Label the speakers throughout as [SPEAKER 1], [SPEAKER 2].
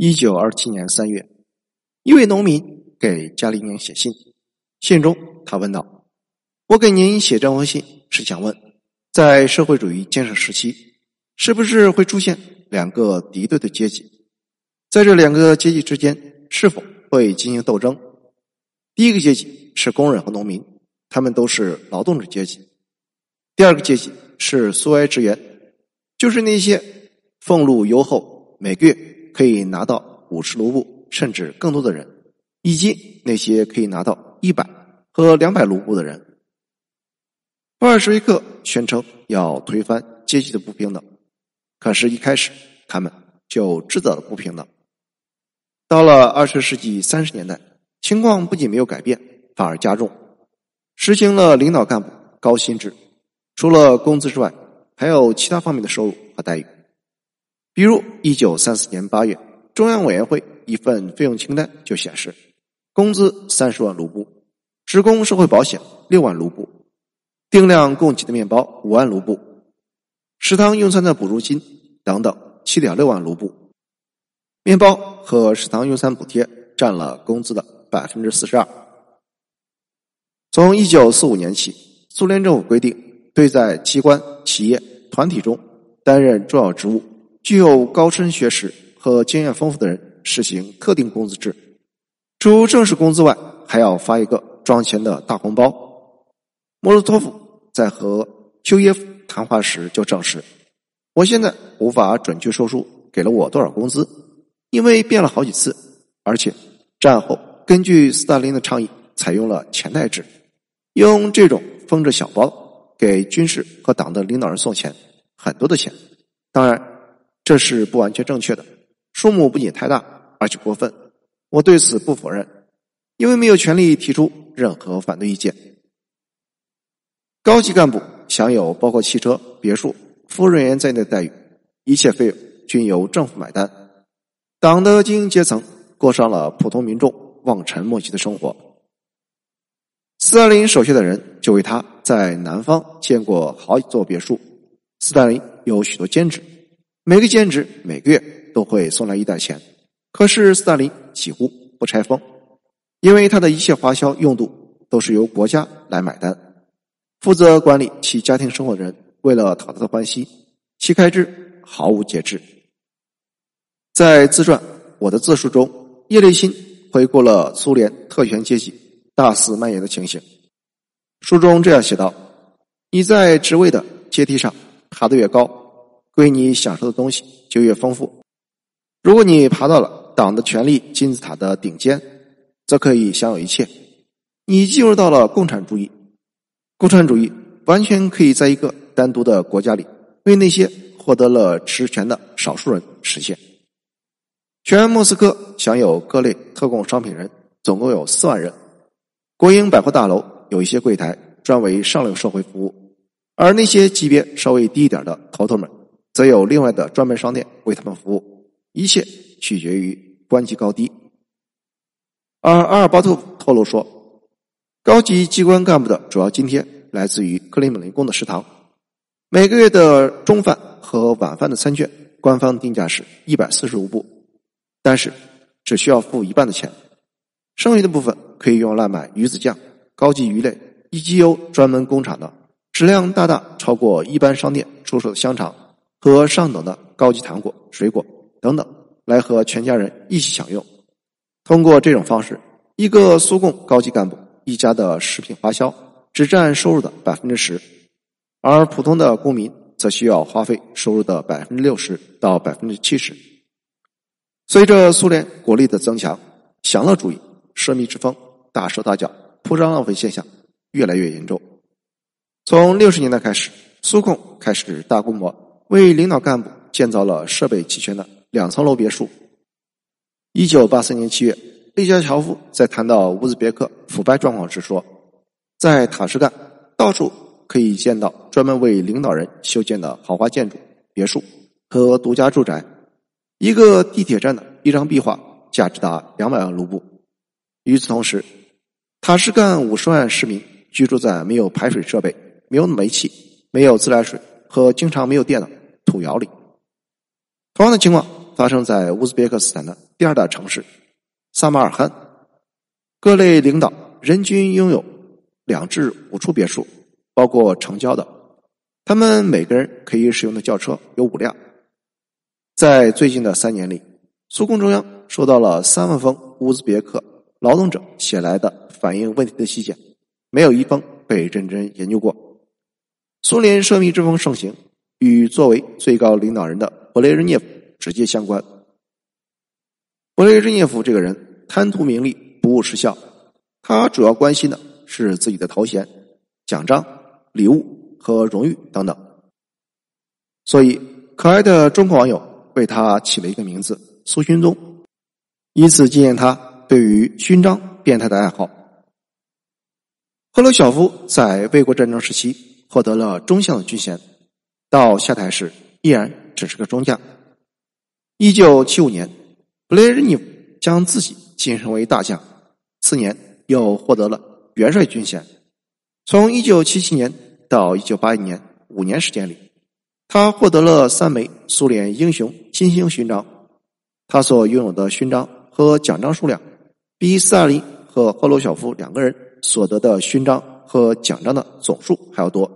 [SPEAKER 1] 一九二七年三月，一位农民给加里宁写信，信中他问道：“我给您写这封信是想问，在社会主义建设时期，是不是会出现两个敌对的阶级？在这两个阶级之间，是否会进行斗争？第一个阶级是工人和农民，他们都是劳动者阶级；第二个阶级是苏维埃职员，就是那些俸禄优厚，每个月。”可以拿到五十卢布甚至更多的人，以及那些可以拿到一百和两百卢布的人。布尔什维克宣称要推翻阶级的不平等，可是，一开始他们就制造了不平等。到了二十世纪三十年代，情况不仅没有改变，反而加重，实行了领导干部高薪制，除了工资之外，还有其他方面的收入和待遇。比如，一九三四年八月，中央委员会一份费用清单就显示，工资三十万卢布，职工社会保险六万卢布，定量供给的面包五万卢布，食堂用餐的补助金等等七点六万卢布。面包和食堂用餐补贴占了工资的百分之四十二。从一九四五年起，苏联政府规定，对在机关、企业、团体中担任重要职务。具有高深学识和经验丰富的人实行特定工资制，除正式工资外，还要发一个装钱的大红包。莫洛托夫在和丘耶夫谈话时就证实：“我现在无法准确说出给了我多少工资，因为变了好几次，而且战后根据斯大林的倡议，采用了钱袋制，用这种封着小包给军事和党的领导人送钱，很多的钱，当然。”这是不完全正确的，数目不仅太大，而且过分。我对此不否认，因为没有权利提出任何反对意见。高级干部享有包括汽车、别墅、服务人员在内的待遇，一切费用均由政府买单。党的精英阶层过上了普通民众望尘莫及的生活。斯大林手下的人就为他在南方建过好几座别墅。斯大林有许多兼职。每个兼职每个月都会送来一袋钱，可是斯大林几乎不拆封，因为他的一切花销用度都是由国家来买单。负责管理其家庭生活的人为了讨他的欢心，其开支毫无节制。在自传《我的自述》中，叶利钦回顾了苏联特权阶级大肆蔓延的情形。书中这样写道：“你在职位的阶梯上爬得越高。”为你享受的东西就越丰富。如果你爬到了党的权力金字塔的顶尖，则可以享有一切。你进入到了共产主义，共产主义完全可以在一个单独的国家里，为那些获得了实权的少数人实现。全莫斯科享有各类特供商品人总共有四万人。国营百货大楼有一些柜台专为上流社会服务，而那些级别稍微低一点的头头们。则有另外的专门商店为他们服务，一切取决于官级高低。而阿尔巴特透露说，高级机关干部的主要津贴来自于克里姆林宫的食堂，每个月的中饭和晚饭的餐券，官方定价是一百四十卢布，但是只需要付一半的钱，剩余的部分可以用来买鱼子酱、高级鱼类，以及由专门工厂的、质量大大超过一般商店出售的香肠。和上等的高级糖果、水果等等，来和全家人一起享用。通过这种方式，一个苏共高级干部一家的食品花销只占收入的百分之十，而普通的公民则需要花费收入的百分之六十到百分之七十。随着苏联国力的增强，享乐主义、奢靡之风、大手大脚、铺张浪费现象越来越严重。从六十年代开始，苏共开始大规模。为领导干部建造了设备齐全的两层楼别墅。一九八三年七月，利加乔夫在谈到乌兹别克腐败状况时说：“在塔什干，到处可以见到专门为领导人修建的豪华建筑、别墅和独家住宅。一个地铁站的一张壁画价值达两百万卢布。与此同时，塔什干五十万市民居住在没有排水设备、没有煤气、没有自来水和经常没有电的。”土窑里，同样的情况发生在乌兹别克斯坦的第二大城市萨马尔罕。各类领导人均拥有两至五处别墅，包括城郊的。他们每个人可以使用的轿车有五辆。在最近的三年里，苏共中央收到了三万封乌兹别克劳动者写来的反映问题的信件，没有一封被认真研究过。苏联奢靡之风盛行，与作为最高领导人的勃列日涅夫直接相关。勃列日涅夫这个人贪图名利，不务实效，他主要关心的是自己的头衔、奖章、礼物和荣誉等等。所以，可爱的中国网友。为他起了一个名字“苏勋宗”，以此纪念他对于勋章变态的爱好。赫鲁晓夫在卫国战争时期获得了中将的军衔，到下台时依然只是个中将。一九七五年，布雷日涅夫将自己晋升为大将，次年又获得了元帅军衔。从一九七七年到一九八一年五年时间里。他获得了三枚苏联英雄金星勋章，他所拥有的勋章和奖章数量，比斯大林和赫鲁晓夫两个人所得的勋章和奖章的总数还要多，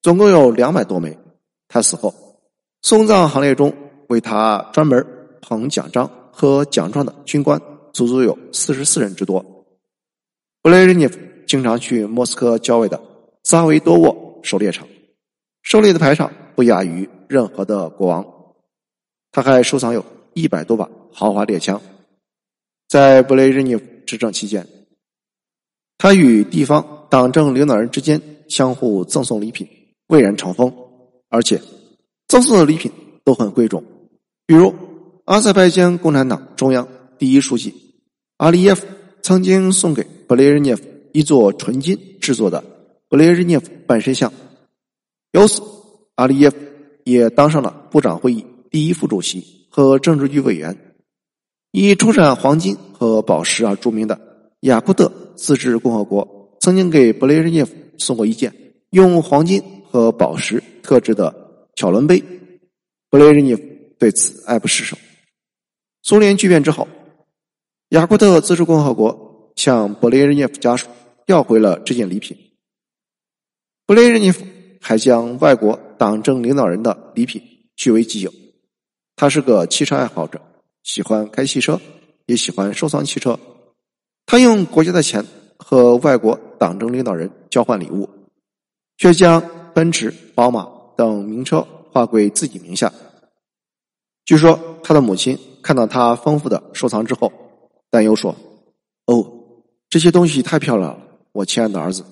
[SPEAKER 1] 总共有两百多枚。他死后，送葬行列中为他专门捧奖章和奖状的军官，足足有四十四人之多。布雷日涅夫经常去莫斯科郊外的扎维多沃狩猎场，狩猎的排场。不亚于任何的国王，他还收藏有一百多把豪华猎枪。在布雷日涅夫执政期间，他与地方党政领导人之间相互赠送礼品，蔚然成风，而且赠送的礼品都很贵重。比如，阿塞拜疆共产党中央第一书记阿利耶夫曾经送给布雷日涅夫一座纯金制作的布雷日涅夫半身像，由此。阿利耶夫也当上了部长会议第一副主席和政治局委员。以出产黄金和宝石而著名的雅库特自治共和国曾经给布雷日涅夫送过一件用黄金和宝石特制的巧轮杯。布雷日涅夫对此爱不释手。苏联剧变之后，雅库特自治共和国向布雷日涅夫家属要回了这件礼品。布雷日涅夫还将外国。党政领导人的礼品据为己有。他是个汽车爱好者，喜欢开汽车，也喜欢收藏汽车。他用国家的钱和外国党政领导人交换礼物，却将奔驰、宝马等名车划归自己名下。据说他的母亲看到他丰富的收藏之后，担忧说：“哦，这些东西太漂亮了，我亲爱的儿子。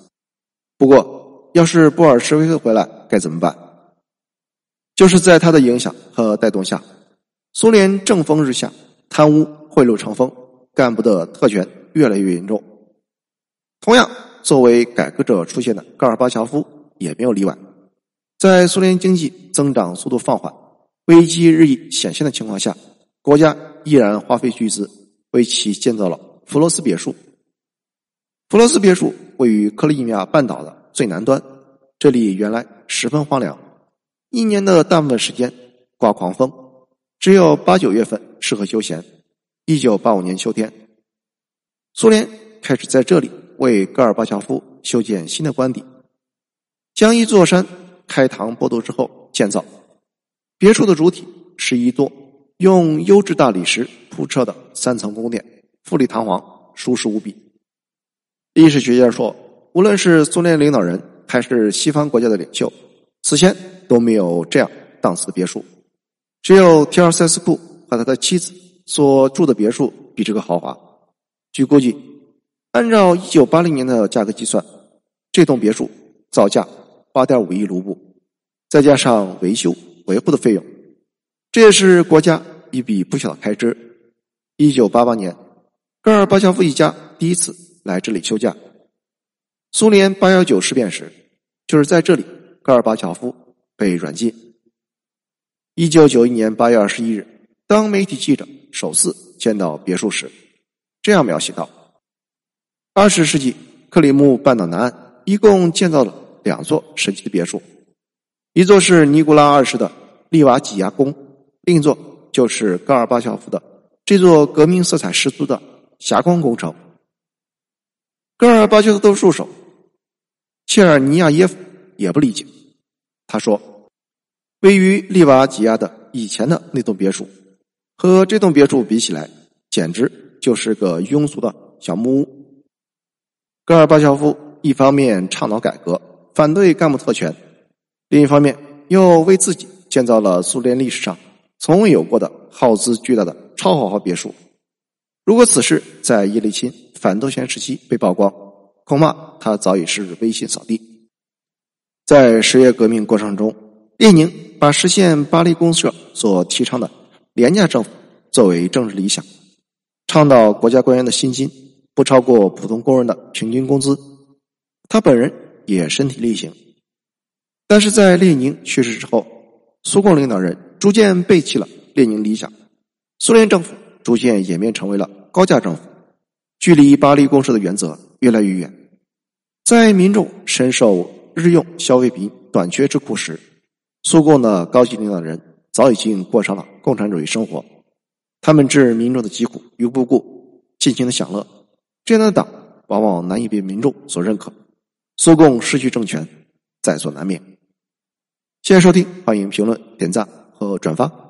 [SPEAKER 1] 不过，要是布尔什维克回来该怎么办？”就是在他的影响和带动下，苏联正风日下，贪污贿赂成风，干部的特权越来越严重。同样，作为改革者出现的戈尔巴乔夫也没有例外。在苏联经济增长速度放缓、危机日益显现的情况下，国家依然花费巨资为其建造了弗罗斯别墅。弗罗斯别墅位于克里米亚半岛的最南端，这里原来十分荒凉。一年的大部分时间刮狂风，只有八九月份适合休闲。一九八五年秋天，苏联开始在这里为戈尔巴乔夫修建新的官邸，将一座山开膛破肚之后建造。别墅的主体是一座用优质大理石铺设的三层宫殿，富丽堂皇，舒适无比。历史学家说，无论是苏联领导人还是西方国家的领袖，此前。都没有这样档次的别墅，只有提尔塞斯库和他的妻子所住的别墅比这个豪华。据估计，按照一九八零年的价格计算，这栋别墅造价八点五亿卢布，再加上维修维护的费用，这也是国家一笔不小的开支。一九八八年，戈尔巴乔夫一家第一次来这里休假。苏联八幺九事变时，就是在这里，戈尔巴乔夫。被软禁。一九九一年八月二十一日，当媒体记者首次见到别墅时，这样描写道：“二十世纪克里木半岛南岸一共建造了两座神奇的别墅，一座是尼古拉二世的利瓦吉亚宫，另一座就是戈尔巴乔夫的这座革命色彩十足的霞光工程。戈尔巴乔夫的助手切尔尼亚耶夫也不理解，他说：“位于利瓦吉亚的以前的那栋别墅，和这栋别墅比起来，简直就是个庸俗的小木屋。”戈尔巴乔夫一方面倡导改革，反对干部特权，另一方面又为自己建造了苏联历史上。从未有过的耗资巨大的超豪华别墅，如果此事在叶利钦反斗权时期被曝光，恐怕他早已是威信扫地。在十月革命过程中，列宁把实现巴黎公社所提倡的廉价政府作为政治理想，倡导国家官员的薪金不超过普通工人的平均工资。他本人也身体力行，但是在列宁去世之后，苏共领导人。逐渐背弃了列宁理想，苏联政府逐渐演变成为了高价政府，距离巴黎公社的原则越来越远。在民众深受日用消费品短缺之苦时，苏共的高级领导人早已经过上了共产主义生活，他们置民众的疾苦于不顾，尽情的享乐。这样的党往往难以被民众所认可，苏共失去政权在所难免。谢谢收听，欢迎评论点赞。和转发。